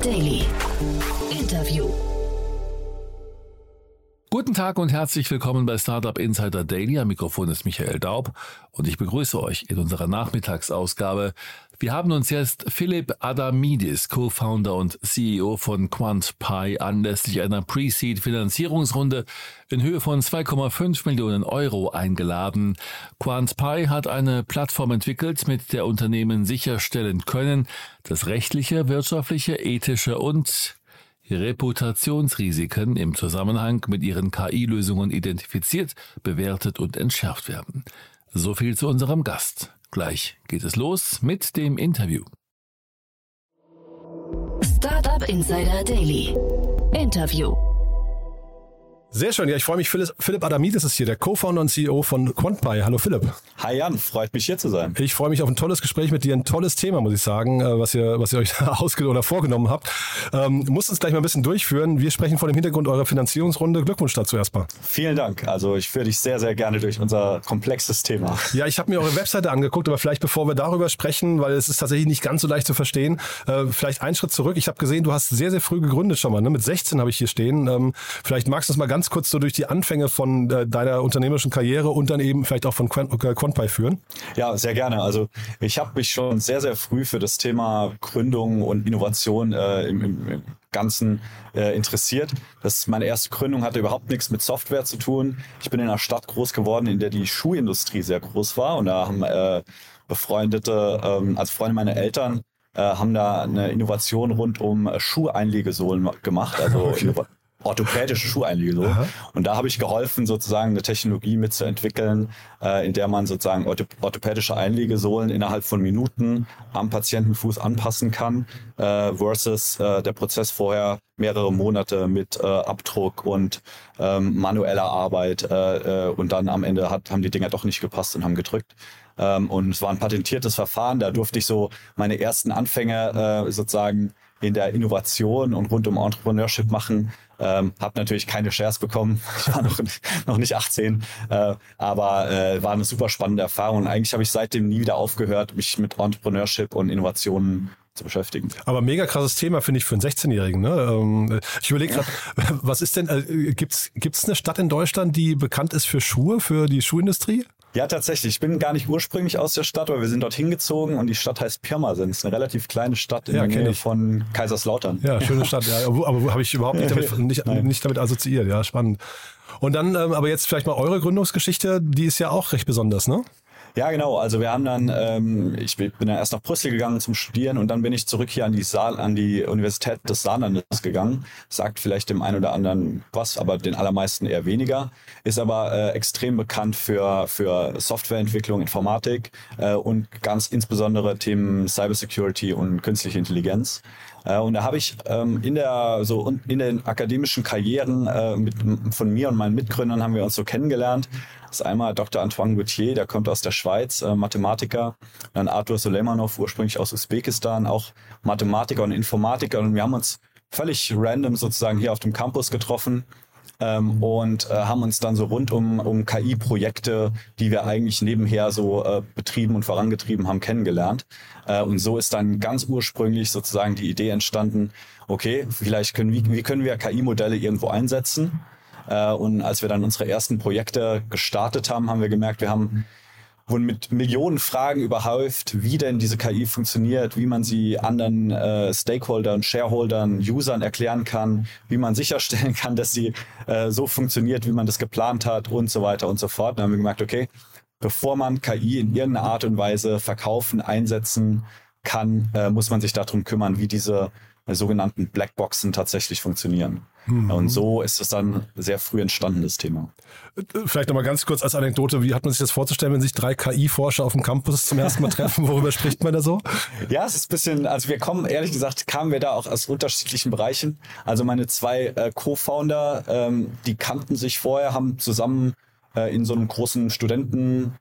Daily. Guten Tag und herzlich willkommen bei Startup Insider Daily. Am Mikrofon ist Michael Daub und ich begrüße euch in unserer Nachmittagsausgabe. Wir haben uns jetzt Philipp Adamidis, Co-Founder und CEO von QuantPy, anlässlich einer Pre-Seed-Finanzierungsrunde in Höhe von 2,5 Millionen Euro eingeladen. QuantPy hat eine Plattform entwickelt, mit der Unternehmen sicherstellen können, dass rechtliche, wirtschaftliche, ethische und Reputationsrisiken im Zusammenhang mit ihren KI-Lösungen identifiziert, bewertet und entschärft werden. So viel zu unserem Gast. Gleich geht es los mit dem Interview. Startup Insider Daily. Interview. Sehr schön. Ja, ich freue mich. Philipp Adamidis ist hier, der Co-Founder und CEO von QuantPy. Hallo Philipp. Hi Jan, freut mich hier zu sein. Ich freue mich auf ein tolles Gespräch mit dir. Ein tolles Thema, muss ich sagen, äh, was ihr, was ihr euch ausge oder vorgenommen habt. Ähm, musst uns gleich mal ein bisschen durchführen. Wir sprechen vor dem Hintergrund eurer Finanzierungsrunde. Glückwunsch dazu erstmal. Vielen Dank. Also ich führe dich sehr, sehr gerne durch unser komplexes Thema. Ja, ich habe mir eure Webseite angeguckt, aber vielleicht bevor wir darüber sprechen, weil es ist tatsächlich nicht ganz so leicht zu verstehen, äh, vielleicht einen Schritt zurück. Ich habe gesehen, du hast sehr, sehr früh gegründet schon mal. Ne? Mit 16 habe ich hier stehen. Ähm, vielleicht magst du uns mal ganz kurz so durch die An Anfänge von äh, deiner unternehmerischen Karriere und dann eben vielleicht auch von äh, QuantPy führen? Ja, sehr gerne. Also ich habe mich schon sehr, sehr früh für das Thema Gründung und Innovation äh, im, im, im Ganzen äh, interessiert. Das meine erste Gründung hatte überhaupt nichts mit Software zu tun. Ich bin in einer Stadt groß geworden, in der die Schuhindustrie sehr groß war und da haben äh, befreundete, ähm, also Freunde meiner Eltern, äh, haben da eine Innovation rund um Schuheinlegesohlen gemacht. Also okay orthopädische Schuheinlegung. Und da habe ich geholfen, sozusagen eine Technologie mitzuentwickeln, äh, in der man sozusagen orthopädische Einlegesohlen innerhalb von Minuten am Patientenfuß anpassen kann, äh, versus äh, der Prozess vorher mehrere Monate mit äh, Abdruck und ähm, manueller Arbeit äh, äh, und dann am Ende hat, haben die Dinger doch nicht gepasst und haben gedrückt. Ähm, und es war ein patentiertes Verfahren, da durfte ich so meine ersten Anfänge äh, sozusagen in der Innovation und rund um Entrepreneurship machen. Ähm, habe natürlich keine Shares bekommen. Ich war noch, noch nicht 18, äh, aber äh, war eine super spannende Erfahrung. Und eigentlich habe ich seitdem nie wieder aufgehört, mich mit Entrepreneurship und Innovationen zu beschäftigen. Aber mega krasses Thema, finde ich, für einen 16-Jährigen. Ne? Ähm, ich überlege gerade, was ist denn, äh, gibt es eine Stadt in Deutschland, die bekannt ist für Schuhe, für die Schuhindustrie? Ja, tatsächlich. Ich bin gar nicht ursprünglich aus der Stadt, aber wir sind dort hingezogen und die Stadt heißt Pirmasens. Eine relativ kleine Stadt in ja, der Nähe ich. von Kaiserslautern. Ja, schöne Stadt. Ja, aber, aber habe ich überhaupt nicht damit, nicht, nicht damit assoziiert. Ja, spannend. Und dann, ähm, aber jetzt vielleicht mal eure Gründungsgeschichte, die ist ja auch recht besonders, ne? Ja, genau. Also wir haben dann, ähm, ich bin dann erst nach Brüssel gegangen zum Studieren und dann bin ich zurück hier an die Saal, an die Universität des Saarlandes gegangen. Sagt vielleicht dem einen oder anderen was, aber den allermeisten eher weniger. Ist aber äh, extrem bekannt für, für Softwareentwicklung, Informatik äh, und ganz insbesondere Themen Cybersecurity und künstliche Intelligenz. Äh, und da habe ich ähm, in der so in den akademischen Karrieren äh, mit, von mir und meinen Mitgründern haben wir uns so kennengelernt. Das ist einmal Dr. Antoine Gauthier, der kommt aus der Schweiz, äh, Mathematiker. Dann Arthur Suleimanov, ursprünglich aus Usbekistan, auch Mathematiker und Informatiker. Und wir haben uns völlig random sozusagen hier auf dem Campus getroffen ähm, und äh, haben uns dann so rund um, um KI-Projekte, die wir eigentlich nebenher so äh, betrieben und vorangetrieben haben, kennengelernt. Äh, und so ist dann ganz ursprünglich sozusagen die Idee entstanden, okay, vielleicht können, wie, wie können wir KI-Modelle irgendwo einsetzen? Äh, und als wir dann unsere ersten Projekte gestartet haben, haben wir gemerkt, wir haben wurden mit Millionen Fragen überhäuft, wie denn diese KI funktioniert, wie man sie anderen äh, Stakeholdern, Shareholdern, Usern erklären kann, wie man sicherstellen kann, dass sie äh, so funktioniert, wie man das geplant hat und so weiter und so fort. Dann haben wir gemerkt, okay, bevor man KI in irgendeiner Art und Weise verkaufen, einsetzen kann, äh, muss man sich darum kümmern, wie diese sogenannten Blackboxen tatsächlich funktionieren. Mhm. Und so ist es dann sehr früh entstanden, das Thema. Vielleicht nochmal ganz kurz als Anekdote, wie hat man sich das vorzustellen, wenn sich drei KI-Forscher auf dem Campus zum ersten Mal treffen? Worüber spricht man da so? Ja, es ist ein bisschen, also wir kommen, ehrlich gesagt, kamen wir da auch aus unterschiedlichen Bereichen. Also meine zwei äh, Co-Founder, ähm, die kannten sich vorher, haben zusammen äh, in so einem großen Studenten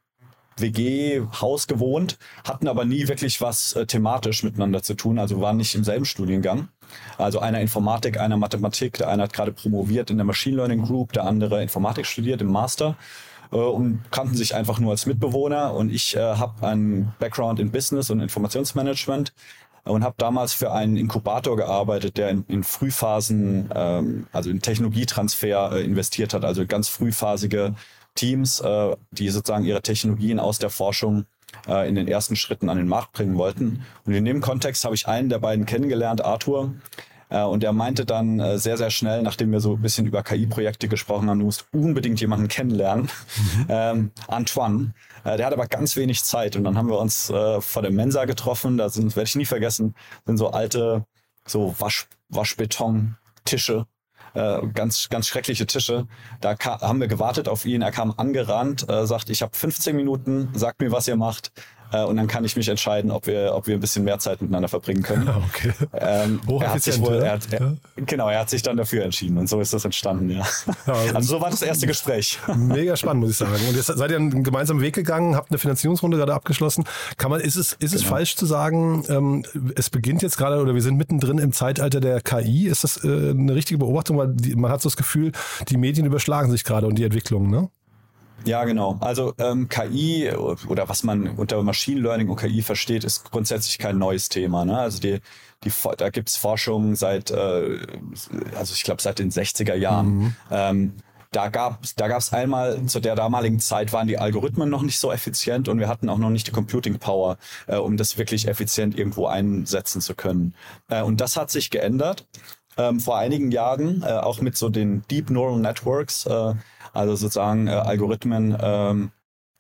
WG-Haus gewohnt, hatten aber nie wirklich was äh, thematisch miteinander zu tun, also waren nicht im selben Studiengang. Also einer Informatik, einer Mathematik, der eine hat gerade promoviert in der Machine Learning Group, der andere Informatik studiert im Master äh, und kannten sich einfach nur als Mitbewohner und ich äh, habe einen Background in Business und Informationsmanagement und habe damals für einen Inkubator gearbeitet, der in, in Frühphasen, ähm, also in Technologietransfer äh, investiert hat, also ganz frühphasige Teams, äh, die sozusagen ihre Technologien aus der Forschung äh, in den ersten Schritten an den Markt bringen wollten. Und in dem Kontext habe ich einen der beiden kennengelernt, Arthur. Äh, und er meinte dann äh, sehr, sehr schnell, nachdem wir so ein bisschen über KI-Projekte gesprochen haben, du musst unbedingt jemanden kennenlernen. Mhm. Ähm, Antoine. Äh, der hat aber ganz wenig Zeit. Und dann haben wir uns vor der Mensa getroffen. Da sind, werde ich nie vergessen, sind so alte, so Wasch, Waschbeton-Tische äh, ganz, ganz schreckliche Tische. Da haben wir gewartet auf ihn. Er kam angerannt, äh, sagt, ich habe 15 Minuten, sagt mir, was ihr macht. Äh, und dann kann ich mich entscheiden, ob wir, ob wir ein bisschen mehr Zeit miteinander verbringen können. Okay. Ähm, er hat sich wohl, er hat, er, Genau, er hat sich dann dafür entschieden und so ist das entstanden, ja. ja also so war das erste Gespräch. Mega spannend, muss ich sagen. Und jetzt seid ihr einen gemeinsamen Weg gegangen, habt eine Finanzierungsrunde gerade abgeschlossen. Kann man, ist es, ist es genau. falsch zu sagen, ähm, es beginnt jetzt gerade oder wir sind mittendrin im Zeitalter der KI? Ist das äh, eine richtige Beobachtung? Weil die, man hat so das Gefühl, die Medien überschlagen sich gerade und die Entwicklung, ne? Ja, genau. Also ähm, KI oder was man unter Machine Learning und KI versteht, ist grundsätzlich kein neues Thema. Ne? Also die, die, da gibt's Forschung seit, äh, also ich glaube seit den 60er Jahren. Mhm. Ähm, da gab da gab's einmal zu der damaligen Zeit waren die Algorithmen noch nicht so effizient und wir hatten auch noch nicht die Computing Power, äh, um das wirklich effizient irgendwo einsetzen zu können. Äh, und das hat sich geändert ähm, vor einigen Jahren, äh, auch mit so den Deep Neural Networks. Äh, also sozusagen äh, Algorithmen, ähm,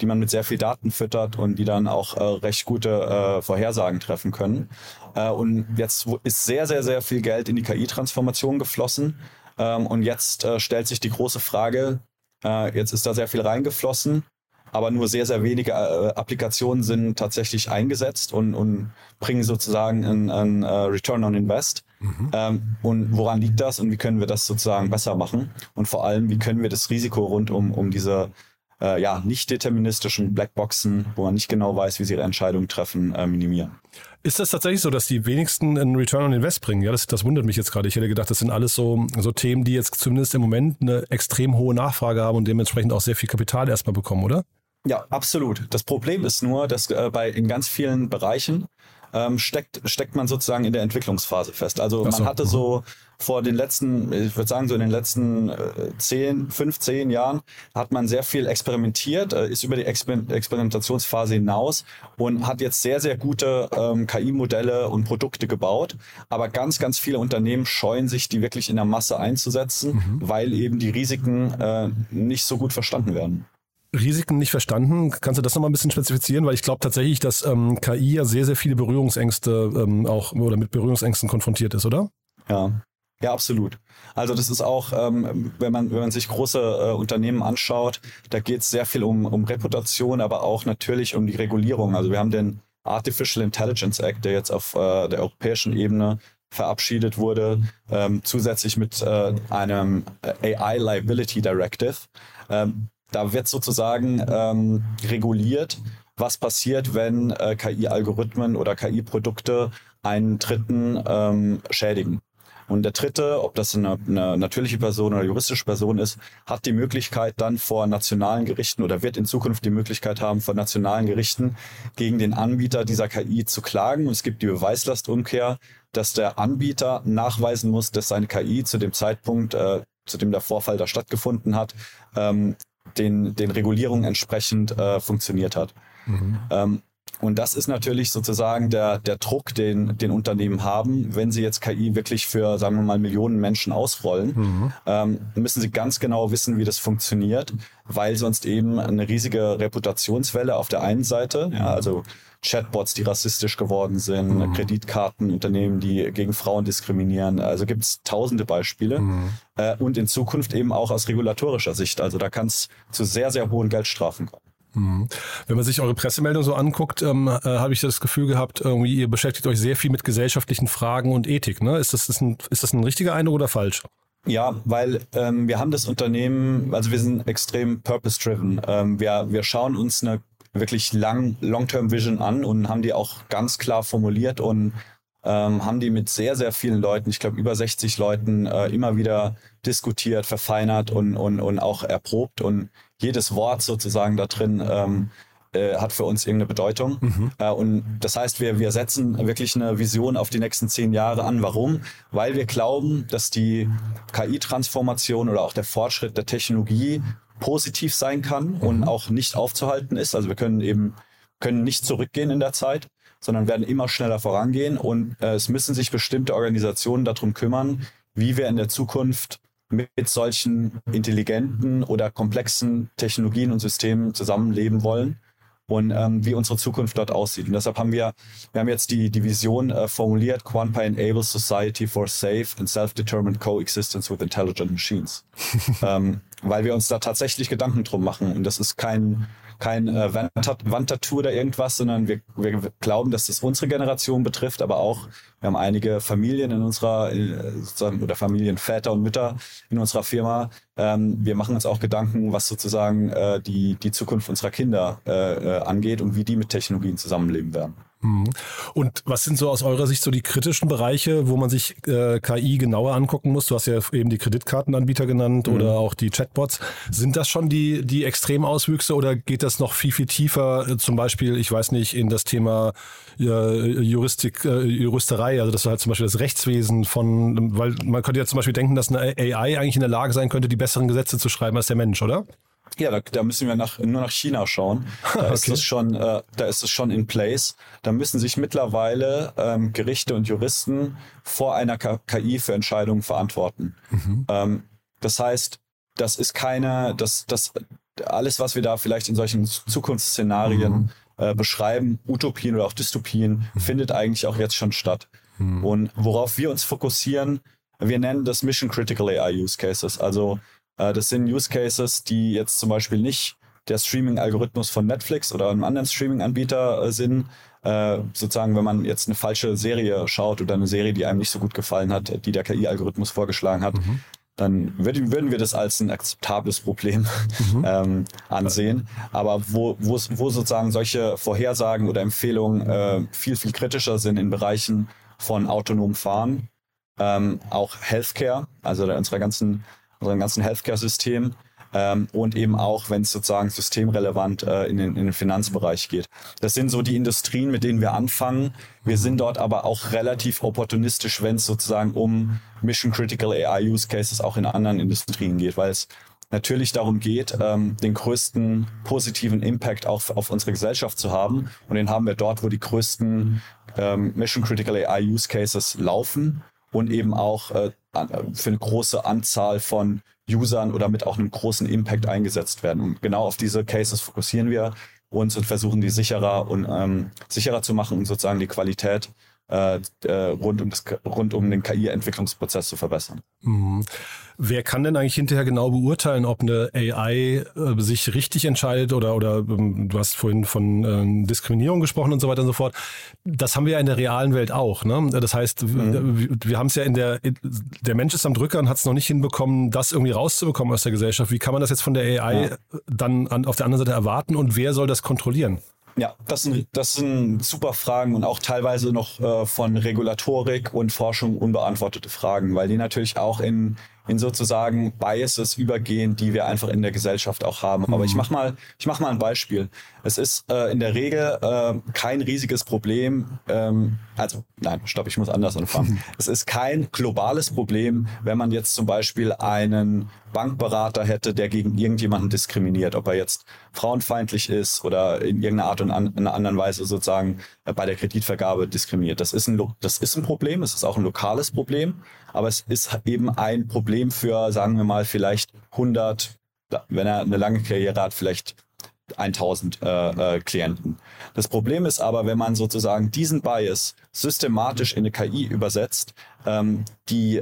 die man mit sehr viel Daten füttert und die dann auch äh, recht gute äh, Vorhersagen treffen können. Äh, und jetzt ist sehr, sehr, sehr viel Geld in die KI-Transformation geflossen. Ähm, und jetzt stellt sich die große Frage, jetzt ist da sehr viel reingeflossen, aber nur sehr, sehr wenige äh, Applikationen sind tatsächlich eingesetzt und, und bringen sozusagen einen, einen uh, Return on Invest. Mhm. Ähm, und woran liegt das und wie können wir das sozusagen besser machen? Und vor allem, wie können wir das Risiko rund um, um diese äh, ja, nicht deterministischen Blackboxen, wo man nicht genau weiß, wie sie ihre Entscheidungen treffen, äh, minimieren? Ist das tatsächlich so, dass die wenigsten einen Return on Invest bringen? Ja, das, das wundert mich jetzt gerade. Ich hätte gedacht, das sind alles so, so Themen, die jetzt zumindest im Moment eine extrem hohe Nachfrage haben und dementsprechend auch sehr viel Kapital erstmal bekommen, oder? Ja, absolut. Das Problem ist nur, dass äh, bei in ganz vielen Bereichen ähm, steckt, steckt man sozusagen in der Entwicklungsphase fest. Also so. man hatte so vor den letzten, ich würde sagen, so in den letzten äh, 10, 15 Jahren hat man sehr viel experimentiert, äh, ist über die Exper Experimentationsphase hinaus und hat jetzt sehr, sehr gute ähm, KI-Modelle und Produkte gebaut. Aber ganz, ganz viele Unternehmen scheuen sich, die wirklich in der Masse einzusetzen, mhm. weil eben die Risiken äh, nicht so gut verstanden werden. Risiken nicht verstanden. Kannst du das nochmal ein bisschen spezifizieren? Weil ich glaube tatsächlich, dass ähm, KI ja sehr, sehr viele Berührungsängste ähm, auch oder mit Berührungsängsten konfrontiert ist, oder? Ja. Ja, absolut. Also das ist auch, ähm, wenn man wenn man sich große äh, Unternehmen anschaut, da geht es sehr viel um, um Reputation, aber auch natürlich um die Regulierung. Also wir haben den Artificial Intelligence Act, der jetzt auf äh, der europäischen Ebene verabschiedet wurde, ähm, zusätzlich mit äh, einem AI Liability Directive. Ähm, da wird sozusagen ähm, reguliert, was passiert, wenn äh, KI-Algorithmen oder KI-Produkte einen Dritten ähm, schädigen. Und der Dritte, ob das eine, eine, natürliche Person oder juristische Person ist, hat die Möglichkeit dann vor nationalen Gerichten oder wird in Zukunft die Möglichkeit haben, vor nationalen Gerichten gegen den Anbieter dieser KI zu klagen. Und es gibt die Beweislastumkehr, dass der Anbieter nachweisen muss, dass seine KI zu dem Zeitpunkt, äh, zu dem der Vorfall da stattgefunden hat, ähm, den, den Regulierungen entsprechend äh, funktioniert hat. Mhm. Ähm, und das ist natürlich sozusagen der, der Druck, den, den Unternehmen haben, wenn sie jetzt KI wirklich für, sagen wir mal, Millionen Menschen ausrollen, mhm. ähm, müssen sie ganz genau wissen, wie das funktioniert, weil sonst eben eine riesige Reputationswelle auf der einen Seite, ja, also Chatbots, die rassistisch geworden sind, mhm. Kreditkartenunternehmen, die gegen Frauen diskriminieren. Also gibt es tausende Beispiele. Mhm. Äh, und in Zukunft eben auch aus regulatorischer Sicht. Also da kann es zu sehr, sehr hohen Geldstrafen kommen. Mhm. Wenn man sich eure Pressemeldung so anguckt, ähm, äh, habe ich das Gefühl gehabt, irgendwie ihr beschäftigt euch sehr viel mit gesellschaftlichen Fragen und Ethik. Ne? Ist, das, ist, ein, ist das ein richtiger Eindruck oder falsch? Ja, weil ähm, wir haben das Unternehmen, also wir sind extrem purpose-driven. Ähm, wir, wir schauen uns eine wirklich lang, Long-Term Vision an und haben die auch ganz klar formuliert und ähm, haben die mit sehr, sehr vielen Leuten, ich glaube über 60 Leuten, äh, immer wieder diskutiert, verfeinert und, und, und auch erprobt. Und jedes Wort sozusagen da drin ähm, äh, hat für uns irgendeine Bedeutung. Mhm. Äh, und das heißt, wir, wir setzen wirklich eine Vision auf die nächsten zehn Jahre an. Warum? Weil wir glauben, dass die KI-Transformation oder auch der Fortschritt der Technologie positiv sein kann mhm. und auch nicht aufzuhalten ist. Also wir können eben können nicht zurückgehen in der Zeit, sondern werden immer schneller vorangehen und äh, es müssen sich bestimmte Organisationen darum kümmern, wie wir in der Zukunft mit solchen intelligenten oder komplexen Technologien und Systemen zusammenleben wollen und ähm, wie unsere Zukunft dort aussieht. Und deshalb haben wir, wir haben jetzt die, die Vision äh, formuliert, Quanpai enables society for safe and self-determined coexistence with intelligent machines. ähm, weil wir uns da tatsächlich Gedanken drum machen. Und das ist kein, kein äh, Wandtattoo oder irgendwas, sondern wir, wir glauben, dass das unsere Generation betrifft, aber auch wir haben einige Familien in unserer äh, oder Familienväter und Mütter in unserer Firma. Ähm, wir machen uns auch Gedanken, was sozusagen äh, die, die Zukunft unserer Kinder äh, äh angeht und wie die mit Technologien zusammenleben werden. Mhm. Und was sind so aus eurer Sicht so die kritischen Bereiche, wo man sich äh, KI genauer angucken muss? Du hast ja eben die Kreditkartenanbieter genannt mhm. oder auch die Chatbots. Sind das schon die, die Extremauswüchse oder geht das noch viel, viel tiefer? Äh, zum Beispiel, ich weiß nicht, in das Thema äh, Juristik, äh, Juristerei, also das halt zum Beispiel das Rechtswesen von, weil man könnte ja zum Beispiel denken, dass eine AI eigentlich in der Lage sein könnte, die besseren Gesetze zu schreiben als der Mensch, oder? Ja, da, da, müssen wir nach, nur nach China schauen. Da okay. ist es schon, äh, da ist es schon in place. Da müssen sich mittlerweile ähm, Gerichte und Juristen vor einer KI für Entscheidungen verantworten. Mhm. Ähm, das heißt, das ist keine, das, das, alles, was wir da vielleicht in solchen Zukunftsszenarien mhm. äh, beschreiben, Utopien oder auch Dystopien, mhm. findet eigentlich auch jetzt schon statt. Mhm. Und worauf wir uns fokussieren, wir nennen das Mission Critical AI Use Cases. Also das sind Use Cases, die jetzt zum Beispiel nicht der Streaming-Algorithmus von Netflix oder einem anderen Streaming-Anbieter äh, sind. Äh, sozusagen, wenn man jetzt eine falsche Serie schaut oder eine Serie, die einem nicht so gut gefallen hat, die der KI-Algorithmus vorgeschlagen hat, mhm. dann würden, würden wir das als ein akzeptables Problem mhm. ähm, ansehen. Aber wo, wo, sozusagen solche Vorhersagen oder Empfehlungen äh, viel, viel kritischer sind in Bereichen von autonomem Fahren, ähm, auch Healthcare, also unserer ganzen unserem ganzen Healthcare-System ähm, und eben auch, wenn es sozusagen systemrelevant äh, in, den, in den Finanzbereich geht. Das sind so die Industrien, mit denen wir anfangen. Wir sind dort aber auch relativ opportunistisch, wenn es sozusagen um Mission Critical AI Use Cases auch in anderen Industrien geht, weil es natürlich darum geht, ähm, den größten positiven Impact auch auf unsere Gesellschaft zu haben. Und den haben wir dort, wo die größten ähm, Mission Critical AI Use Cases laufen und eben auch äh, für eine große Anzahl von Usern oder mit auch einem großen Impact eingesetzt werden. Und genau auf diese Cases fokussieren wir uns und versuchen die sicherer und ähm, sicherer zu machen und sozusagen die Qualität äh, äh, rund, um das, rund um den KI-Entwicklungsprozess zu verbessern. Mhm. Wer kann denn eigentlich hinterher genau beurteilen, ob eine AI äh, sich richtig entscheidet oder, oder ähm, du hast vorhin von äh, Diskriminierung gesprochen und so weiter und so fort. Das haben wir ja in der realen Welt auch. Ne? Das heißt, mhm. wir haben es ja in der, der Mensch ist am Drücker und hat es noch nicht hinbekommen, das irgendwie rauszubekommen aus der Gesellschaft. Wie kann man das jetzt von der AI ja. dann an, auf der anderen Seite erwarten und wer soll das kontrollieren? Ja, das sind, das sind super Fragen und auch teilweise noch äh, von Regulatorik und Forschung unbeantwortete Fragen, weil die natürlich auch in in sozusagen Biases übergehen, die wir einfach in der Gesellschaft auch haben. Mhm. Aber ich mhm. mach mal, ich mach mal ein Beispiel. Es ist äh, in der Regel äh, kein riesiges Problem. Ähm, also nein, stopp, ich muss anders anfangen. es ist kein globales Problem, wenn man jetzt zum Beispiel einen Bankberater hätte, der gegen irgendjemanden diskriminiert, ob er jetzt frauenfeindlich ist oder in irgendeiner Art und an, in einer anderen Weise sozusagen äh, bei der Kreditvergabe diskriminiert. Das ist ein, das ist ein Problem. Es ist auch ein lokales Problem aber es ist eben ein Problem für, sagen wir mal, vielleicht 100, wenn er eine lange Karriere hat, vielleicht 1000 äh, äh, Klienten. Das Problem ist aber, wenn man sozusagen diesen Bias systematisch in eine KI übersetzt, ähm, die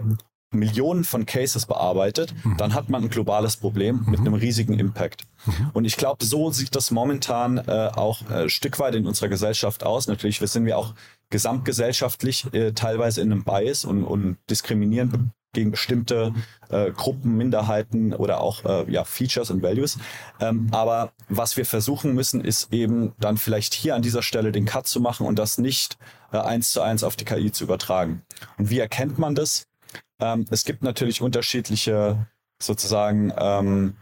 Millionen von Cases bearbeitet, mhm. dann hat man ein globales Problem mit einem riesigen Impact. Mhm. Und ich glaube, so sieht das momentan äh, auch äh, Stück weit in unserer Gesellschaft aus. Natürlich sind wir auch gesamtgesellschaftlich äh, teilweise in einem Bias und, und diskriminieren gegen bestimmte äh, Gruppen, Minderheiten oder auch äh, ja, Features und Values. Ähm, aber was wir versuchen müssen, ist eben dann vielleicht hier an dieser Stelle den Cut zu machen und das nicht äh, eins zu eins auf die KI zu übertragen. Und wie erkennt man das? Ähm, es gibt natürlich unterschiedliche sozusagen ähm,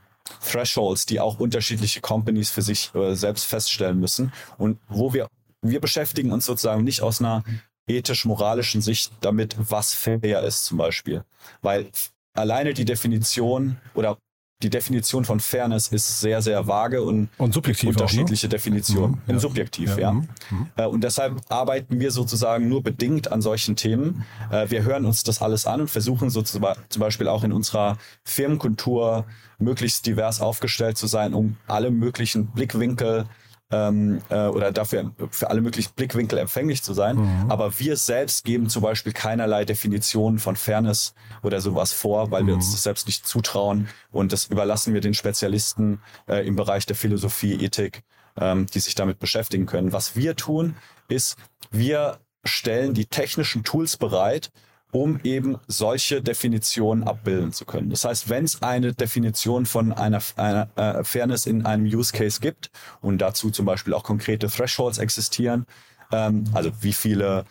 Thresholds, die auch unterschiedliche Companies für sich äh, selbst feststellen müssen und wo wir wir beschäftigen uns sozusagen nicht aus einer ethisch-moralischen Sicht damit, was fair ist zum Beispiel. Weil alleine die Definition oder die Definition von Fairness ist sehr, sehr vage und, und subjektiv unterschiedliche auch, ne? Definition. Mhm, ja. Subjektiv, ja. Ja, mhm, mhm. Äh, Und deshalb arbeiten wir sozusagen nur bedingt an solchen Themen. Äh, Wir hören uns das alles an und versuchen so zu- zum Beispiel auch in unserer Firmenkultur möglichst divers aufgestellt zu sein, um alle möglichen Blickwinkel ähm, äh, oder dafür für alle möglichen Blickwinkel empfänglich zu sein. Mhm. Aber wir selbst geben zum Beispiel keinerlei Definitionen von Fairness oder sowas vor, weil wir Mhm. uns das selbst nicht zutrauen. Und das überlassen wir den Spezialisten äh, im Bereich der Philosophie, Ethik, ähm, die sich damit beschäftigen können. Was wir tun, ist, wir stellen die technischen Tools bereit, um eben solche Definitionen abbilden zu können. Das heißt, wenn es eine Definition von einer, einer äh, Fairness in einem Use Case gibt und dazu zum Beispiel auch konkrete Thresholds existieren, ähm, also wie viele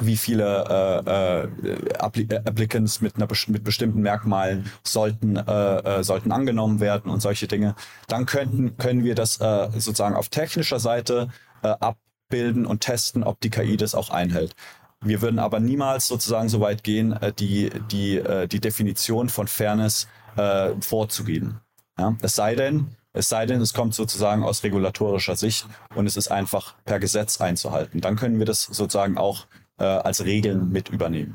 wie viele äh, äh, äh, Applicants mit, einer, mit bestimmten Merkmalen sollten, äh, äh, sollten angenommen werden und solche Dinge, dann könnten, können wir das äh, sozusagen auf technischer Seite abbilden und testen, ob die KI das auch einhält. Wir würden aber niemals sozusagen so weit gehen, äh, die, die, äh, die Definition von Fairness äh, vorzugeben. Ja? Es sei denn, es sei denn, es kommt sozusagen aus regulatorischer Sicht und es ist einfach per Gesetz einzuhalten. Dann können wir das sozusagen auch äh, als Regeln mit übernehmen.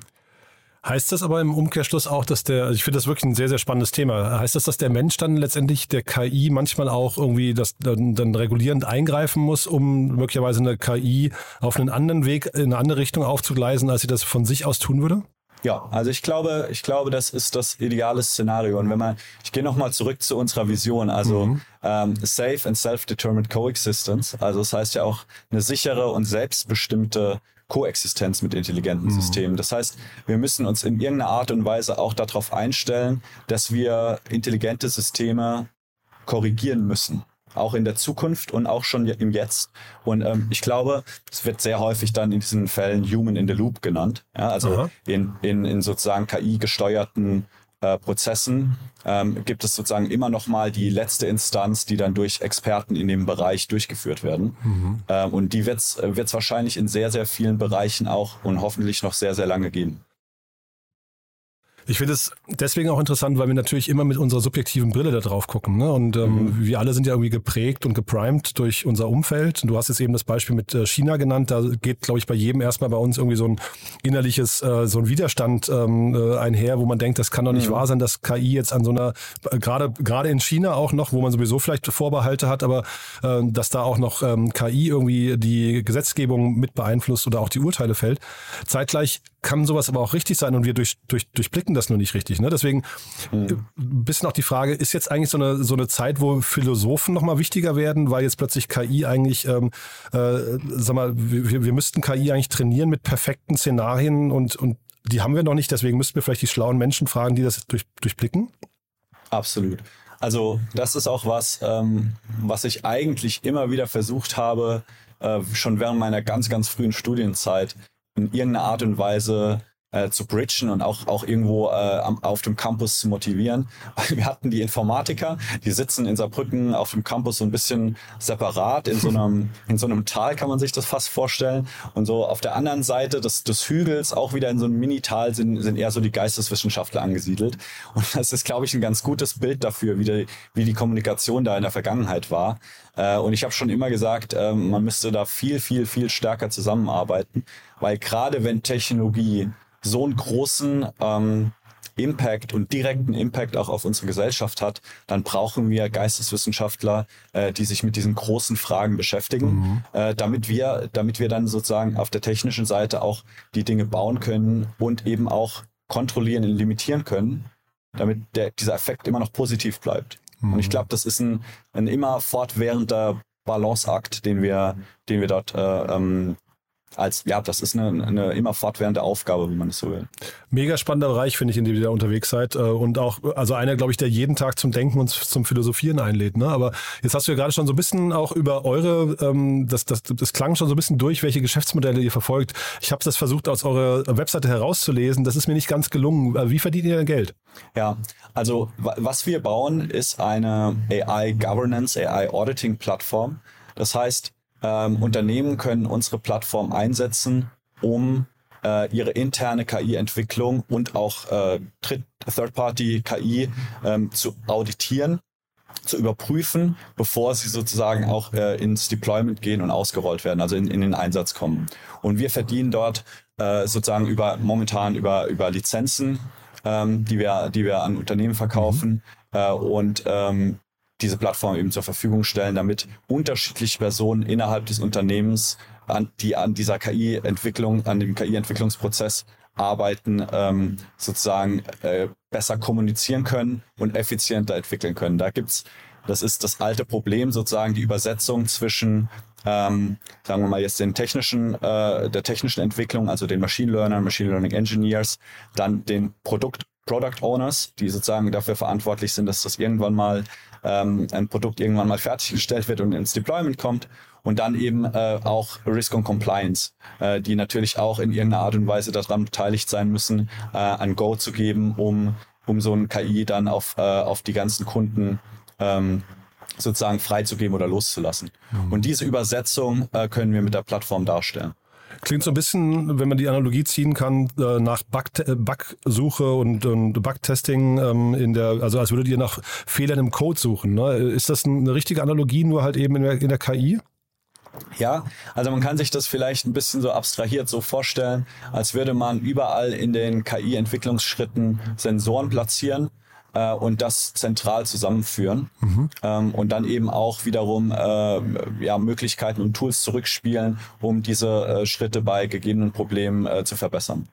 Heißt das aber im Umkehrschluss auch, dass der, also ich finde das wirklich ein sehr, sehr spannendes Thema. Heißt das, dass der Mensch dann letztendlich der KI manchmal auch irgendwie das dann, dann regulierend eingreifen muss, um möglicherweise eine KI auf einen anderen Weg, in eine andere Richtung aufzugleisen, als sie das von sich aus tun würde? Ja, also ich glaube, ich glaube, das ist das ideale Szenario. Und wenn man, ich gehe nochmal zurück zu unserer Vision, also ähm, Safe and Self-Determined Coexistence. Also das heißt ja auch eine sichere und selbstbestimmte Koexistenz mit intelligenten Systemen. Das heißt, wir müssen uns in irgendeiner Art und Weise auch darauf einstellen, dass wir intelligente Systeme korrigieren müssen. Auch in der Zukunft und auch schon im Jetzt. Und ähm, ich glaube, es wird sehr häufig dann in diesen Fällen Human in the Loop genannt. Ja, also Aha. in, in, in sozusagen KI-gesteuerten äh, Prozessen ähm, gibt es sozusagen immer noch mal die letzte Instanz, die dann durch Experten in dem Bereich durchgeführt werden. Ähm, und die wird es wahrscheinlich in sehr, sehr vielen Bereichen auch und hoffentlich noch sehr, sehr lange geben. Ich finde es deswegen auch interessant, weil wir natürlich immer mit unserer subjektiven Brille da drauf gucken. Ne? Und ähm, wir alle sind ja irgendwie geprägt und geprimed durch unser Umfeld. Und du hast jetzt eben das Beispiel mit äh, China genannt. Da geht, glaube ich, bei jedem erstmal bei uns irgendwie so ein innerliches, äh, so ein Widerstand ähm, äh, einher, wo man denkt, das kann doch nicht wahr sein, dass KI jetzt an so einer, äh, gerade gerade in China auch noch, wo man sowieso vielleicht Vorbehalte hat, aber äh, dass da auch noch ähm, KI irgendwie die Gesetzgebung mit beeinflusst oder auch die Urteile fällt. Zeitgleich kann sowas aber auch richtig sein und wir durch, durch, durchblicken das nur nicht richtig. Ne? Deswegen äh, ein bisschen auch die Frage, ist jetzt eigentlich so eine, so eine Zeit, wo Philosophen nochmal wichtiger werden, weil jetzt plötzlich KI eigentlich, ähm, äh, sag mal, wir, wir müssten KI eigentlich trainieren mit perfekten Szenarien und, und die haben wir noch nicht, deswegen müssten wir vielleicht die schlauen Menschen fragen, die das durch, durchblicken. Absolut. Also das ist auch was, ähm, was ich eigentlich immer wieder versucht habe, äh, schon während meiner ganz, ganz frühen Studienzeit in irgendeiner Art und Weise äh, zu bridgen und auch, auch irgendwo äh, am, auf dem Campus zu motivieren. Wir hatten die Informatiker, die sitzen in Saarbrücken auf dem Campus so ein bisschen separat in so einem, in so einem Tal, kann man sich das fast vorstellen. Und so auf der anderen Seite des, des Hügels, auch wieder in so einem Mini-Tal, sind, sind eher so die Geisteswissenschaftler angesiedelt. Und das ist, glaube ich, ein ganz gutes Bild dafür, wie die, wie die Kommunikation da in der Vergangenheit war. Äh, und ich habe schon immer gesagt, äh, man müsste da viel, viel, viel stärker zusammenarbeiten, weil gerade wenn Technologie so einen großen ähm, Impact und direkten Impact auch auf unsere Gesellschaft hat, dann brauchen wir Geisteswissenschaftler, äh, die sich mit diesen großen Fragen beschäftigen, äh, damit wir, damit wir dann sozusagen auf der technischen Seite auch die Dinge bauen können und eben auch kontrollieren und limitieren können, damit der, dieser Effekt immer noch positiv bleibt. Und ich glaube, das ist ein, ein immer fortwährender Balanceakt, den wir, den wir dort äh, ähm, als, ja, das ist eine, eine immer fortwährende Aufgabe, wie man es so will. Mega spannender Bereich, finde ich, in dem ihr da unterwegs seid. Äh, und auch, also einer, glaube ich, der jeden Tag zum Denken und zum Philosophieren einlädt. Ne? Aber jetzt hast du ja gerade schon so ein bisschen auch über eure, ähm, das, das, das klang schon so ein bisschen durch, welche Geschäftsmodelle ihr verfolgt. Ich habe das versucht, aus eurer Webseite herauszulesen. Das ist mir nicht ganz gelungen. Äh, wie verdient ihr denn Geld? Ja, also was wir bauen, ist eine AI Governance, AI Auditing Plattform. Das heißt, ähm, Unternehmen können unsere Plattform einsetzen, um äh, ihre interne KI-Entwicklung und auch äh, Third-Party-KI ähm, zu auditieren, zu überprüfen, bevor sie sozusagen auch äh, ins Deployment gehen und ausgerollt werden, also in, in den Einsatz kommen. Und wir verdienen dort äh, sozusagen über momentan über, über Lizenzen, ähm, die, wir, die wir an Unternehmen verkaufen. Mhm. Äh, und ähm, diese Plattform eben zur Verfügung stellen, damit unterschiedliche Personen innerhalb des Unternehmens, an, die an dieser KI-Entwicklung, an dem KI-Entwicklungsprozess arbeiten, ähm, sozusagen äh, besser kommunizieren können und effizienter entwickeln können. Da gibt's, das ist das alte Problem, sozusagen die Übersetzung zwischen ähm, sagen wir mal jetzt den technischen, äh, der technischen Entwicklung, also den Machine Learner, Machine Learning Engineers, dann den Produkt Product Owners, die sozusagen dafür verantwortlich sind, dass das irgendwann mal ähm, ein Produkt irgendwann mal fertiggestellt wird und ins Deployment kommt. Und dann eben äh, auch Risk und Compliance, äh, die natürlich auch in irgendeiner Art und Weise daran beteiligt sein müssen, äh, ein Go zu geben, um, um so ein KI dann auf, äh, auf die ganzen Kunden ähm, sozusagen freizugeben oder loszulassen. Mhm. Und diese Übersetzung äh, können wir mit der Plattform darstellen. Klingt so ein bisschen, wenn man die Analogie ziehen kann, äh, nach Bug, Bugsuche und, und Bugtesting ähm, in der, also als würdet ihr nach Fehlern im Code suchen. Ne? Ist das eine richtige Analogie, nur halt eben in der, in der KI? Ja, also man kann sich das vielleicht ein bisschen so abstrahiert so vorstellen, als würde man überall in den KI-Entwicklungsschritten Sensoren platzieren äh, und das zentral zusammenführen mhm. ähm, und dann eben auch wiederum äh, ja, Möglichkeiten und Tools zurückspielen, um diese äh, Schritte bei gegebenen Problemen äh, zu verbessern.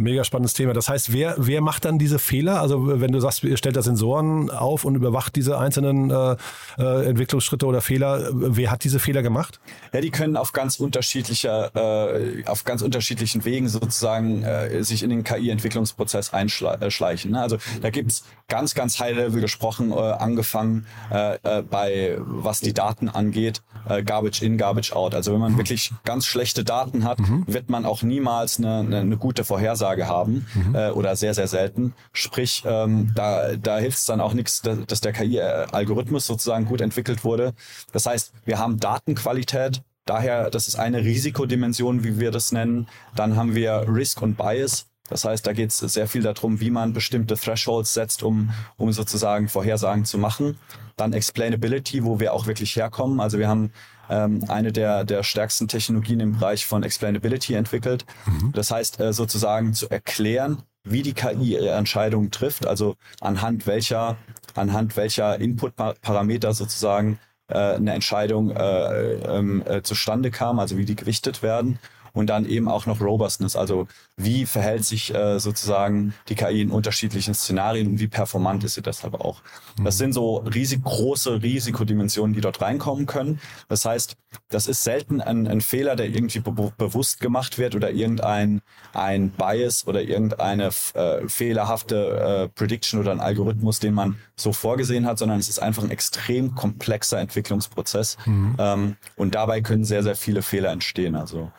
Mega spannendes Thema. Das heißt, wer, wer macht dann diese Fehler? Also wenn du sagst, ihr stellt da Sensoren auf und überwacht diese einzelnen äh, äh, Entwicklungsschritte oder Fehler, wer hat diese Fehler gemacht? Ja, die können auf ganz unterschiedlicher, äh, auf ganz unterschiedlichen Wegen sozusagen äh, sich in den KI-Entwicklungsprozess einschleichen. Ne? Also da gibt's ganz, ganz high-level gesprochen, äh, angefangen äh, äh, bei was die Daten angeht, äh, Garbage in, Garbage out. Also wenn man mhm. wirklich ganz schlechte Daten hat, mhm. wird man auch niemals eine, eine, eine gute Vorhersage Aussage haben mhm. äh, oder sehr, sehr selten. Sprich, ähm, da, da hilft es dann auch nichts, dass, dass der KI-Algorithmus sozusagen gut entwickelt wurde. Das heißt, wir haben Datenqualität, Daher, das ist eine Risikodimension, wie wir das nennen. Dann haben wir Risk und Bias. Das heißt, da geht es sehr viel darum, wie man bestimmte Thresholds setzt, um, um sozusagen Vorhersagen zu machen. Dann Explainability, wo wir auch wirklich herkommen. Also wir haben ähm, eine der, der stärksten Technologien im Bereich von Explainability entwickelt. Mhm. Das heißt, äh, sozusagen zu erklären, wie die KI ihre Entscheidungen trifft, also anhand welcher, anhand welcher Input-Parameter sozusagen äh, eine Entscheidung äh, ähm, äh, zustande kam, also wie die gewichtet werden und dann eben auch noch Robustness, also wie verhält sich äh, sozusagen die KI in unterschiedlichen Szenarien und wie performant ist sie deshalb auch. Das sind so riesig große Risikodimensionen, die dort reinkommen können. Das heißt, das ist selten ein, ein Fehler, der irgendwie be bewusst gemacht wird oder irgendein ein Bias oder irgendeine äh, fehlerhafte äh, Prediction oder ein Algorithmus, den man so vorgesehen hat, sondern es ist einfach ein extrem komplexer Entwicklungsprozess. Mhm. Ähm, und dabei können sehr, sehr viele Fehler entstehen. Also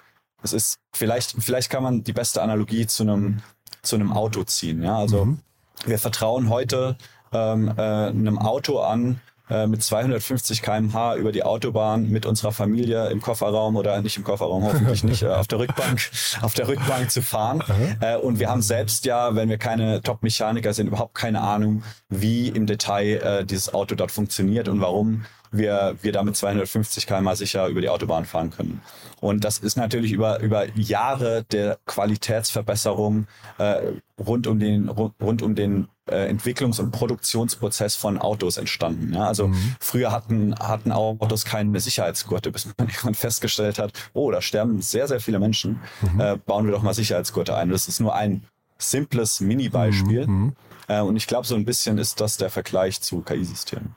es ist vielleicht, vielleicht kann man die beste Analogie zu einem, zu einem Auto ziehen. Ja, also mhm. wir vertrauen heute ähm, äh, einem Auto an, äh, mit 250 km/h über die Autobahn mit unserer Familie im Kofferraum oder nicht im Kofferraum, hoffentlich nicht, äh, auf der Rückbank, auf der Rückbank zu fahren. Äh, und wir haben selbst ja, wenn wir keine Top-Mechaniker sind, überhaupt keine Ahnung, wie im Detail äh, dieses Auto dort funktioniert und warum wir, wir damit 250 km sicher über die Autobahn fahren können. Und das ist natürlich über, über Jahre der Qualitätsverbesserung äh, rund um den, rund um den äh, Entwicklungs- und Produktionsprozess von Autos entstanden. Ja, also mhm. früher hatten, hatten Autos keine Sicherheitsgurte, bis man irgendwann festgestellt hat, oh, da sterben sehr, sehr viele Menschen. Mhm. Äh, bauen wir doch mal Sicherheitsgurte ein. Das ist nur ein simples Mini-Beispiel. Mhm. Äh, und ich glaube, so ein bisschen ist das der Vergleich zu KI-Systemen.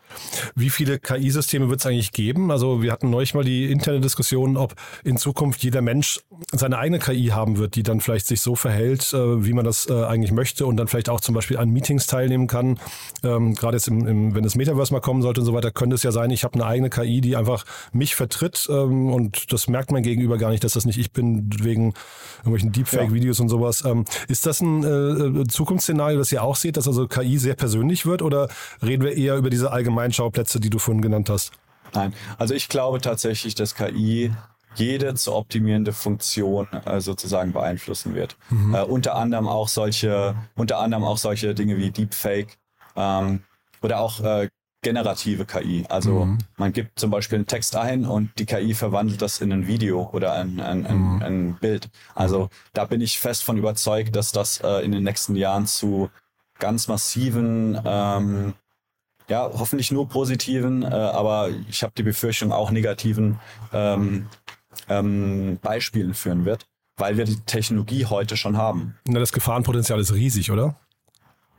Wie viele KI-Systeme wird es eigentlich geben? Also wir hatten neulich mal die interne Diskussion, ob in Zukunft jeder Mensch seine eigene KI haben wird, die dann vielleicht sich so verhält, äh, wie man das äh, eigentlich möchte und dann vielleicht auch zum Beispiel an Meetings teilnehmen kann. Ähm, Gerade jetzt, im, im, wenn das Metaverse mal kommen sollte und so weiter, könnte es ja sein, ich habe eine eigene KI, die einfach mich vertritt ähm, und das merkt mein Gegenüber gar nicht, dass das nicht ich bin, wegen irgendwelchen Deepfake-Videos ja. und sowas. Ähm, ist das ein Zukunftsszenario, das ihr auch seht, dass also KI sehr persönlich wird oder reden wir eher über diese Allgemeinschauplätze, die du vorhin genannt hast? Nein, also ich glaube tatsächlich, dass KI jede zu optimierende Funktion äh, sozusagen beeinflussen wird. Mhm. Äh, unter anderem auch solche, unter anderem auch solche Dinge wie Deepfake ähm, oder auch äh, generative KI. Also mhm. man gibt zum Beispiel einen Text ein und die KI verwandelt das in ein Video oder ein, ein, ein, mhm. ein Bild. Also da bin ich fest von überzeugt, dass das äh, in den nächsten Jahren zu ganz massiven ähm, ja, hoffentlich nur positiven, äh, aber ich habe die Befürchtung auch negativen ähm, ähm, Beispielen führen wird, weil wir die Technologie heute schon haben. Na, das Gefahrenpotenzial ist riesig, oder?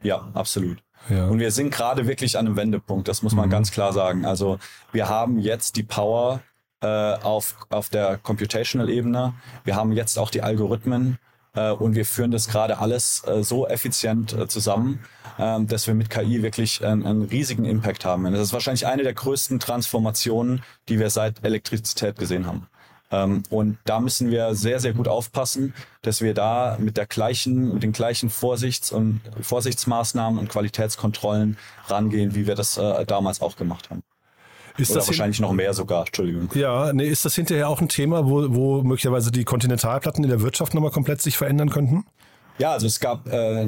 Ja, absolut. Ja. Und wir sind gerade wirklich an einem Wendepunkt, das muss man mhm. ganz klar sagen. Also wir haben jetzt die Power äh, auf, auf der Computational-Ebene. Wir haben jetzt auch die Algorithmen äh, und wir führen das gerade alles äh, so effizient äh, zusammen, ähm, dass wir mit KI wirklich einen, einen riesigen Impact haben. Das ist wahrscheinlich eine der größten Transformationen, die wir seit Elektrizität gesehen haben. Ähm, und da müssen wir sehr, sehr gut aufpassen, dass wir da mit der gleichen, mit den gleichen Vorsichts- und Vorsichtsmaßnahmen und Qualitätskontrollen rangehen, wie wir das äh, damals auch gemacht haben. Ist Oder das wahrscheinlich noch mehr sogar, Entschuldigung. Ja, nee, ist das hinterher auch ein Thema, wo, wo möglicherweise die Kontinentalplatten in der Wirtschaft nochmal komplett sich verändern könnten? Ja, also es gab äh,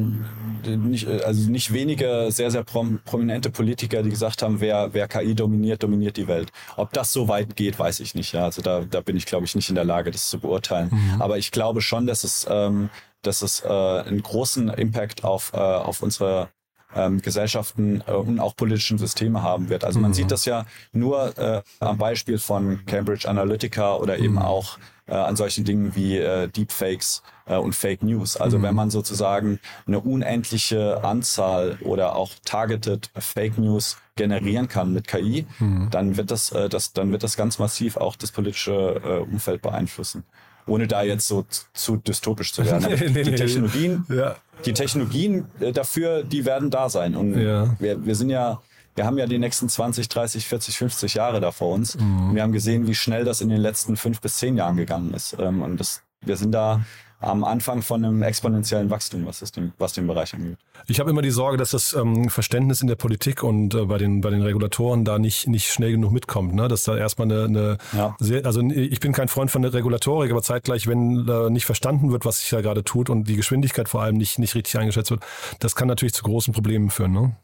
nicht, also nicht wenige sehr, sehr prom prominente Politiker, die gesagt haben, wer, wer KI dominiert, dominiert die Welt. Ob das so weit geht, weiß ich nicht. Ja, also da, da bin ich, glaube ich, nicht in der Lage, das zu beurteilen. Mhm. Aber ich glaube schon, dass es, ähm, dass es äh, einen großen Impact auf, äh, auf unsere ähm, Gesellschaften äh, und auch politischen Systeme haben wird. Also man mhm. sieht das ja nur äh, am Beispiel von Cambridge Analytica oder eben mhm. auch äh, an solchen Dingen wie äh, Deepfakes äh, und Fake News. Also mhm. wenn man sozusagen eine unendliche Anzahl oder auch targeted Fake News generieren kann mit KI, mhm. dann wird das, äh, das, dann wird das ganz massiv auch das politische äh, Umfeld beeinflussen ohne da jetzt so zu dystopisch zu werden. nee, die Technologien, ja. die Technologien äh, dafür, die werden da sein. Und ja. wir, wir sind ja, wir haben ja die nächsten 20, 30, 40, 50 Jahre da vor uns. Mhm. Und wir haben gesehen, wie schnell das in den letzten fünf bis zehn Jahren gegangen ist. Ähm, und das, wir sind da am Anfang von einem exponentiellen Wachstum, was, es den, was den Bereich angeht. Ich habe immer die Sorge, dass das ähm, Verständnis in der Politik und äh, bei, den, bei den Regulatoren da nicht, nicht schnell genug mitkommt. Ne? Dass da erstmal eine, eine ja. sehr, also ich bin kein Freund von der Regulatorik, aber zeitgleich, wenn äh, nicht verstanden wird, was sich da gerade tut und die Geschwindigkeit vor allem nicht, nicht richtig eingeschätzt wird, das kann natürlich zu großen Problemen führen. Ne?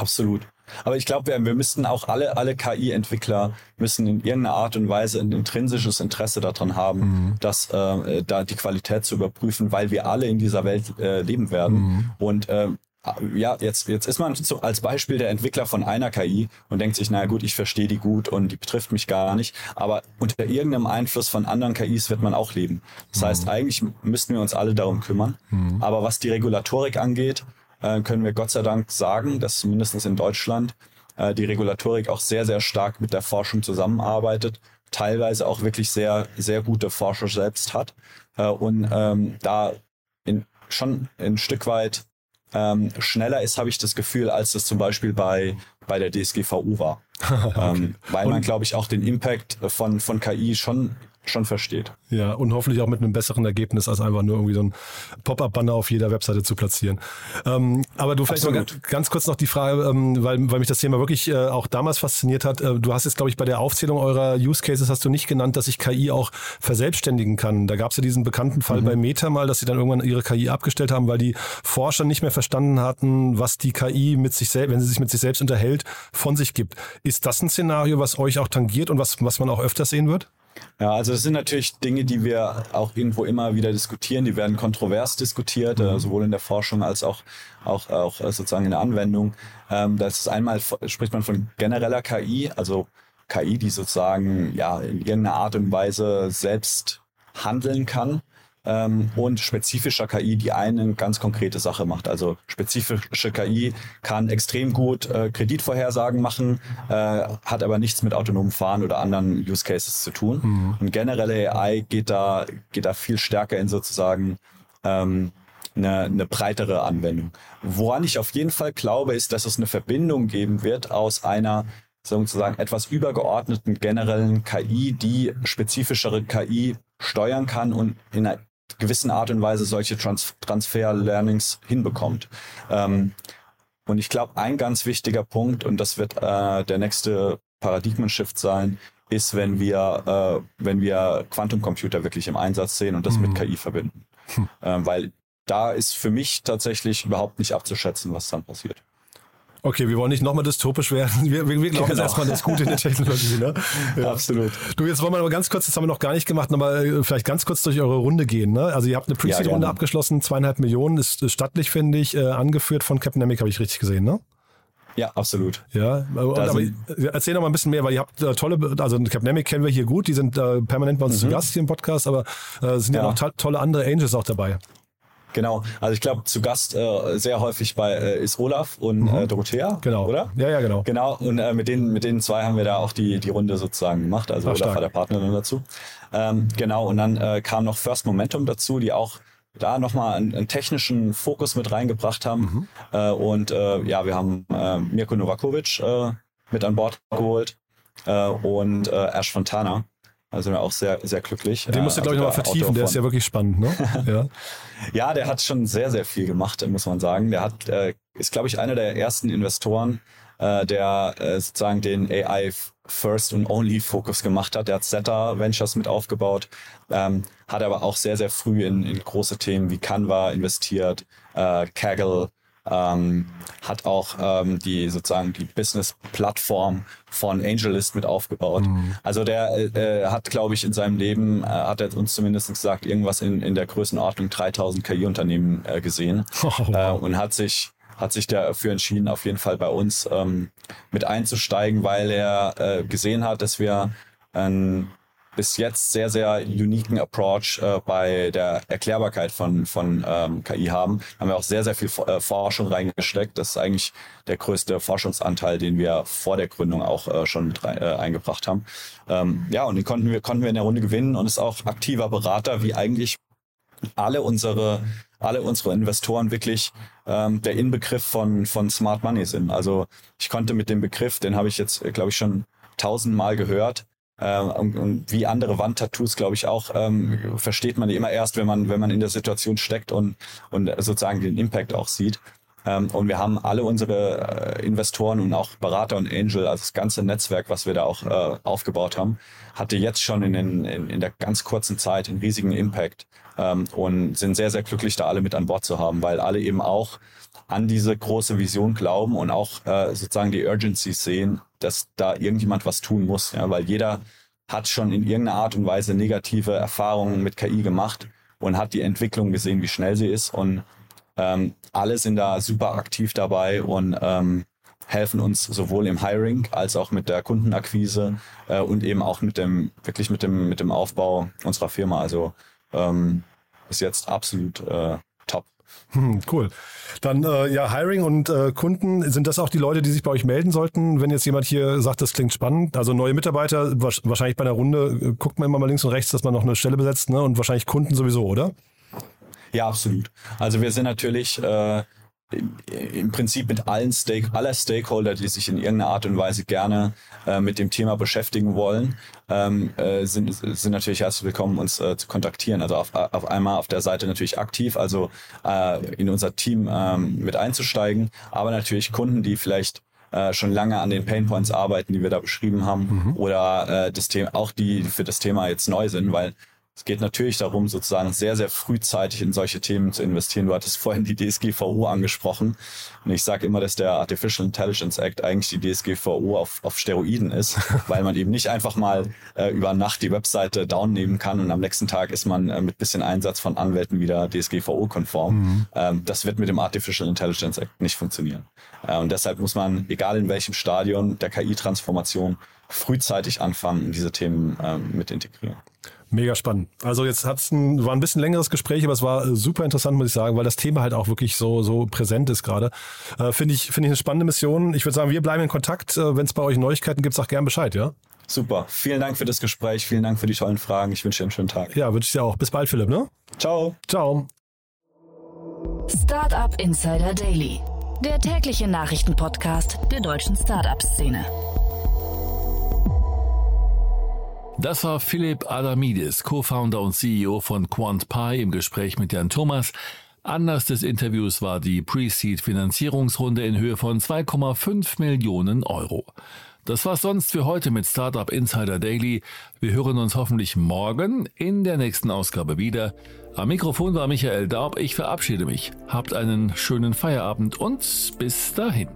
Absolut. Aber ich glaube, wir, wir müssten auch alle, alle KI-Entwickler müssen in irgendeiner Art und Weise ein intrinsisches Interesse daran haben, mhm. dass äh, da die Qualität zu überprüfen, weil wir alle in dieser Welt äh, leben werden. Mhm. Und äh, ja, jetzt, jetzt ist man so als Beispiel der Entwickler von einer KI und denkt sich, naja gut, ich verstehe die gut und die betrifft mich gar nicht. Aber unter irgendeinem Einfluss von anderen KIs wird man auch leben. Das mhm. heißt, eigentlich müssten wir uns alle darum kümmern. Mhm. Aber was die Regulatorik angeht, äh, können wir Gott sei Dank sagen, dass mindestens in Deutschland äh, die Regulatorik auch sehr, sehr stark mit der Forschung zusammenarbeitet, teilweise auch wirklich sehr, sehr gute Forscher selbst hat äh, und ähm, da in, schon ein Stück weit ähm, schneller ist, habe ich das Gefühl, als das zum Beispiel bei, bei der DSGVO war. okay. ähm, weil man, glaube ich, auch den Impact von, von KI schon schon versteht. Ja, und hoffentlich auch mit einem besseren Ergebnis, als einfach nur irgendwie so ein Pop-up-Banner auf jeder Webseite zu platzieren. Ähm, aber du vielleicht mal ganz kurz noch die Frage, ähm, weil, weil mich das Thema wirklich äh, auch damals fasziniert hat. Äh, du hast jetzt, glaube ich, bei der Aufzählung eurer Use Cases hast du nicht genannt, dass sich KI auch verselbstständigen kann. Da gab es ja diesen bekannten Fall mhm. bei Meta mal, dass sie dann irgendwann ihre KI abgestellt haben, weil die Forscher nicht mehr verstanden hatten, was die KI mit sich selbst, wenn sie sich mit sich selbst unterhält, von sich gibt. Ist das ein Szenario, was euch auch tangiert und was, was man auch öfters sehen wird? Ja, also das sind natürlich Dinge, die wir auch irgendwo immer wieder diskutieren. Die werden kontrovers diskutiert, mhm. äh, sowohl in der Forschung als auch, auch, auch äh, sozusagen in der Anwendung. Ähm, das ist einmal, spricht man von genereller KI, also KI, die sozusagen ja in irgendeiner Art und Weise selbst handeln kann. Ähm, und spezifischer KI, die eine ganz konkrete Sache macht. Also spezifische KI kann extrem gut äh, Kreditvorhersagen machen, äh, hat aber nichts mit autonomem Fahren oder anderen Use Cases zu tun. Mhm. Und generelle AI geht da, geht da viel stärker in sozusagen ähm, eine, eine breitere Anwendung. Woran ich auf jeden Fall glaube, ist, dass es eine Verbindung geben wird aus einer sozusagen etwas übergeordneten generellen KI, die spezifischere KI steuern kann und in einer gewissen Art und Weise solche Trans Transfer-Learnings hinbekommt. Ähm, und ich glaube, ein ganz wichtiger Punkt, und das wird äh, der nächste Paradigmen-Shift sein, ist, wenn wir, äh, wenn wir Quantumcomputer wirklich im Einsatz sehen und das mhm. mit KI verbinden. Hm. Ähm, weil da ist für mich tatsächlich überhaupt nicht abzuschätzen, was dann passiert. Okay, wir wollen nicht nochmal dystopisch werden. Wir, wir, wir glauben genau. erstmal das Gute in der Technologie. Ne? Ja. Absolut. Du, jetzt wollen wir aber ganz kurz, das haben wir noch gar nicht gemacht, nochmal äh, vielleicht ganz kurz durch eure Runde gehen. Ne? Also ihr habt eine Pre-Seed-Runde ja, abgeschlossen, zweieinhalb Millionen, ist, ist stattlich, finde ich, äh, angeführt von Capnemic, habe ich richtig gesehen, ne? Ja, absolut. Ja, aber erzähl noch mal ein bisschen mehr, weil ihr habt äh, tolle, also Capnemic kennen wir hier gut, die sind äh, permanent bei uns mhm. zu Gast hier im Podcast, aber äh, sind ja, ja noch tolle andere Angels auch dabei. Genau, also ich glaube, zu Gast äh, sehr häufig bei äh, ist Olaf und mhm. äh, Dorothea, genau. oder? Ja, ja, genau. Genau, und äh, mit, denen, mit denen zwei haben wir da auch die, die Runde sozusagen gemacht. Also Ach, Olaf war der Partner dann dazu. Ähm, genau, und dann äh, kam noch First Momentum dazu, die auch da nochmal einen, einen technischen Fokus mit reingebracht haben. Mhm. Äh, und äh, ja, wir haben äh, Mirko Novakovic äh, mit an Bord geholt äh, und äh, Ash Fontana. Also auch sehr, sehr glücklich. Den musst du, glaube ich, nochmal vertiefen, der ist ja wirklich spannend, ne? ja. ja, der hat schon sehr, sehr viel gemacht, muss man sagen. Der hat, äh, ist, glaube ich, einer der ersten Investoren, äh, der äh, sozusagen den AI First und Only Fokus gemacht hat. Der hat Zeta Ventures mit aufgebaut, ähm, hat aber auch sehr, sehr früh in, in große Themen wie Canva investiert, äh, Kaggle, ähm, hat auch ähm, die sozusagen die Business-Plattform von AngelList mit aufgebaut. Mhm. Also der äh, hat, glaube ich, in seinem Leben, äh, hat er uns zumindest gesagt, irgendwas in, in der Größenordnung 3000 KI-Unternehmen äh, gesehen oh, wow. äh, und hat sich hat sich dafür entschieden, auf jeden Fall bei uns ähm, mit einzusteigen, weil er äh, gesehen hat, dass wir ein bis jetzt sehr, sehr uniken Approach äh, bei der Erklärbarkeit von, von ähm, KI haben. Haben wir auch sehr, sehr viel äh, Forschung reingesteckt. Das ist eigentlich der größte Forschungsanteil, den wir vor der Gründung auch äh, schon mit rein, äh, eingebracht haben. Ähm, ja, und den konnten wir, konnten wir in der Runde gewinnen und ist auch aktiver Berater, wie eigentlich alle unsere alle unsere Investoren wirklich ähm, der Inbegriff von, von Smart Money sind. Also ich konnte mit dem Begriff, den habe ich jetzt, glaube ich, schon tausendmal gehört, und, und, wie andere Wandtattoos, glaube ich auch, ähm, versteht man die immer erst, wenn man, wenn man in der Situation steckt und, und sozusagen den Impact auch sieht. Ähm, und wir haben alle unsere äh, Investoren und auch Berater und Angel, also das ganze Netzwerk, was wir da auch äh, aufgebaut haben, hatte jetzt schon in, den, in, in der ganz kurzen Zeit einen riesigen Impact ähm, und sind sehr, sehr glücklich, da alle mit an Bord zu haben, weil alle eben auch an diese große Vision glauben und auch äh, sozusagen die Urgency sehen, dass da irgendjemand was tun muss, ja, weil jeder hat schon in irgendeiner Art und Weise negative Erfahrungen mit KI gemacht und hat die Entwicklung gesehen, wie schnell sie ist und ähm, alle sind da super aktiv dabei und ähm, helfen uns sowohl im Hiring als auch mit der Kundenakquise äh, und eben auch mit dem wirklich mit dem mit dem Aufbau unserer Firma. Also ähm, ist jetzt absolut äh. Hm, cool. Dann äh, ja, Hiring und äh, Kunden, sind das auch die Leute, die sich bei euch melden sollten, wenn jetzt jemand hier sagt, das klingt spannend? Also neue Mitarbeiter, wahrscheinlich bei einer Runde äh, guckt man immer mal links und rechts, dass man noch eine Stelle besetzt, ne? Und wahrscheinlich Kunden sowieso, oder? Ja, absolut. Also wir sind natürlich äh, im Prinzip mit allen Stake, aller Stakeholder, die sich in irgendeiner Art und Weise gerne äh, mit dem Thema beschäftigen wollen, ähm, äh, sind, sind natürlich herzlich willkommen, uns äh, zu kontaktieren. Also auf, auf einmal auf der Seite natürlich aktiv, also äh, in unser Team ähm, mit einzusteigen, aber natürlich Kunden, die vielleicht äh, schon lange an den Painpoints arbeiten, die wir da beschrieben haben, mhm. oder äh, das Thema, auch die für das Thema jetzt neu sind, weil es geht natürlich darum, sozusagen sehr, sehr frühzeitig in solche Themen zu investieren. Du hattest vorhin die DSGVO angesprochen. Und ich sage immer, dass der Artificial Intelligence Act eigentlich die DSGVO auf, auf Steroiden ist, weil man eben nicht einfach mal äh, über Nacht die Webseite downnehmen kann und am nächsten Tag ist man äh, mit bisschen Einsatz von Anwälten wieder DSGVO-konform. Mhm. Ähm, das wird mit dem Artificial Intelligence Act nicht funktionieren. Äh, und deshalb muss man, egal in welchem Stadion der KI-Transformation, frühzeitig anfangen, diese Themen ähm, mit integrieren. Mega spannend. Also jetzt hat's ein, war ein bisschen längeres Gespräch, aber es war äh, super interessant, muss ich sagen, weil das Thema halt auch wirklich so, so präsent ist gerade. Äh, Finde ich, finde ich eine spannende Mission. Ich würde sagen, wir bleiben in Kontakt. Äh, Wenn es bei euch Neuigkeiten gibt, sag gern Bescheid, ja? Super. Vielen Dank für das Gespräch. Vielen Dank für die tollen Fragen. Ich wünsche dir einen schönen Tag. Ja, wünsche ich dir auch. Bis bald, Philipp, ne? Ciao. Ciao. Startup Insider Daily, der tägliche Nachrichtenpodcast der deutschen Startup-Szene. Das war Philipp Adamidis, Co-Founder und CEO von QuantPi im Gespräch mit Jan Thomas. Anlass des Interviews war die Pre-Seed-Finanzierungsrunde in Höhe von 2,5 Millionen Euro. Das war's sonst für heute mit Startup Insider Daily. Wir hören uns hoffentlich morgen in der nächsten Ausgabe wieder. Am Mikrofon war Michael Daub. Ich verabschiede mich. Habt einen schönen Feierabend und bis dahin.